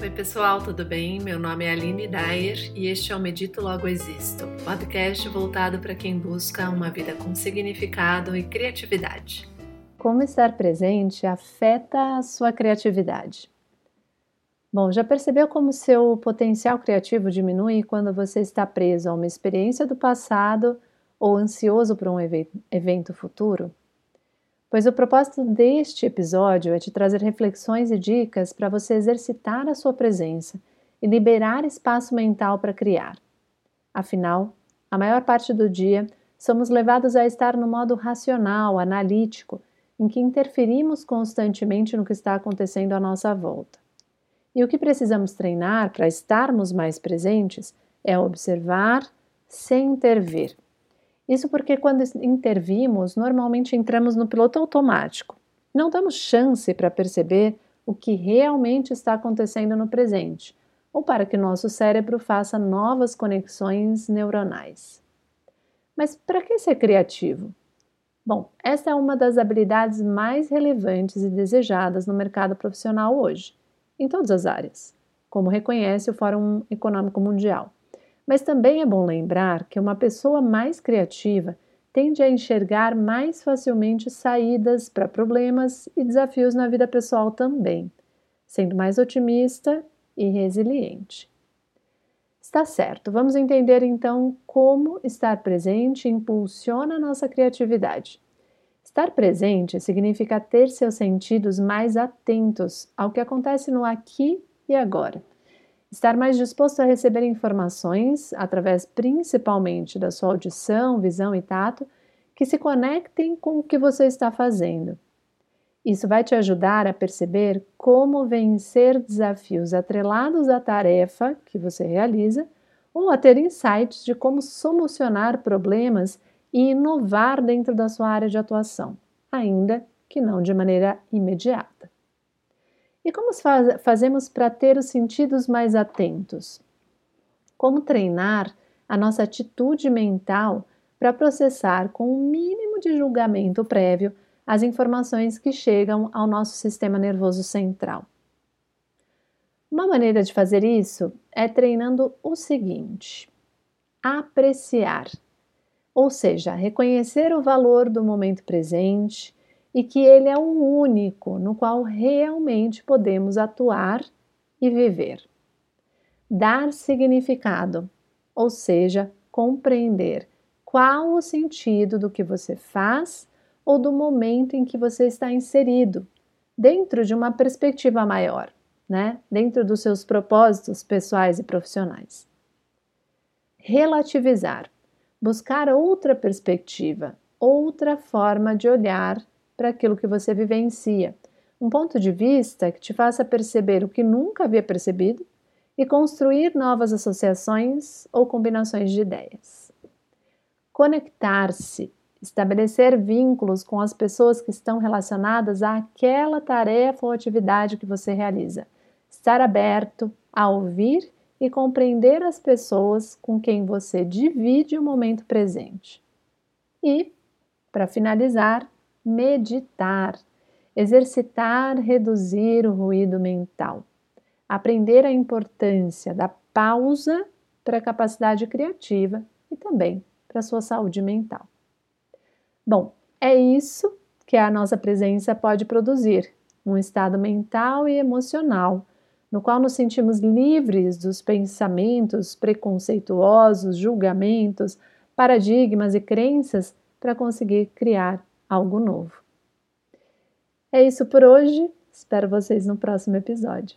Oi, pessoal, tudo bem? Meu nome é Aline Dyer e este é o Medito Logo Existo, podcast voltado para quem busca uma vida com significado e criatividade. Como estar presente afeta a sua criatividade? Bom, já percebeu como seu potencial criativo diminui quando você está preso a uma experiência do passado ou ansioso por um evento futuro? Pois o propósito deste episódio é te trazer reflexões e dicas para você exercitar a sua presença e liberar espaço mental para criar. Afinal, a maior parte do dia somos levados a estar no modo racional, analítico, em que interferimos constantemente no que está acontecendo à nossa volta. E o que precisamos treinar para estarmos mais presentes é observar sem intervir isso porque quando intervimos, normalmente entramos no piloto automático. Não damos chance para perceber o que realmente está acontecendo no presente, ou para que nosso cérebro faça novas conexões neuronais. Mas para que ser criativo? Bom, essa é uma das habilidades mais relevantes e desejadas no mercado profissional hoje, em todas as áreas, como reconhece o Fórum Econômico Mundial. Mas também é bom lembrar que uma pessoa mais criativa tende a enxergar mais facilmente saídas para problemas e desafios na vida pessoal também, sendo mais otimista e resiliente. Está certo, vamos entender então como estar presente impulsiona nossa criatividade. Estar presente significa ter seus sentidos mais atentos ao que acontece no aqui e agora estar mais disposto a receber informações, através principalmente da sua audição, visão e tato, que se conectem com o que você está fazendo. Isso vai te ajudar a perceber como vencer desafios atrelados à tarefa que você realiza ou a ter insights de como solucionar problemas e inovar dentro da sua área de atuação, ainda que não de maneira imediata. E como faz, fazemos para ter os sentidos mais atentos? Como treinar a nossa atitude mental para processar com o um mínimo de julgamento prévio as informações que chegam ao nosso sistema nervoso central? Uma maneira de fazer isso é treinando o seguinte: apreciar, ou seja, reconhecer o valor do momento presente e que ele é o único no qual realmente podemos atuar e viver. Dar significado, ou seja, compreender qual o sentido do que você faz ou do momento em que você está inserido, dentro de uma perspectiva maior, né? Dentro dos seus propósitos pessoais e profissionais. Relativizar, buscar outra perspectiva, outra forma de olhar para aquilo que você vivencia. Um ponto de vista que te faça perceber o que nunca havia percebido e construir novas associações ou combinações de ideias. Conectar-se, estabelecer vínculos com as pessoas que estão relacionadas àquela tarefa ou atividade que você realiza. Estar aberto a ouvir e compreender as pessoas com quem você divide o momento presente. E, para finalizar, meditar, exercitar, reduzir o ruído mental, aprender a importância da pausa para a capacidade criativa e também para a sua saúde mental. Bom, é isso que a nossa presença pode produzir, um estado mental e emocional no qual nos sentimos livres dos pensamentos preconceituosos, julgamentos, paradigmas e crenças para conseguir criar algo novo. É isso por hoje. Espero vocês no próximo episódio.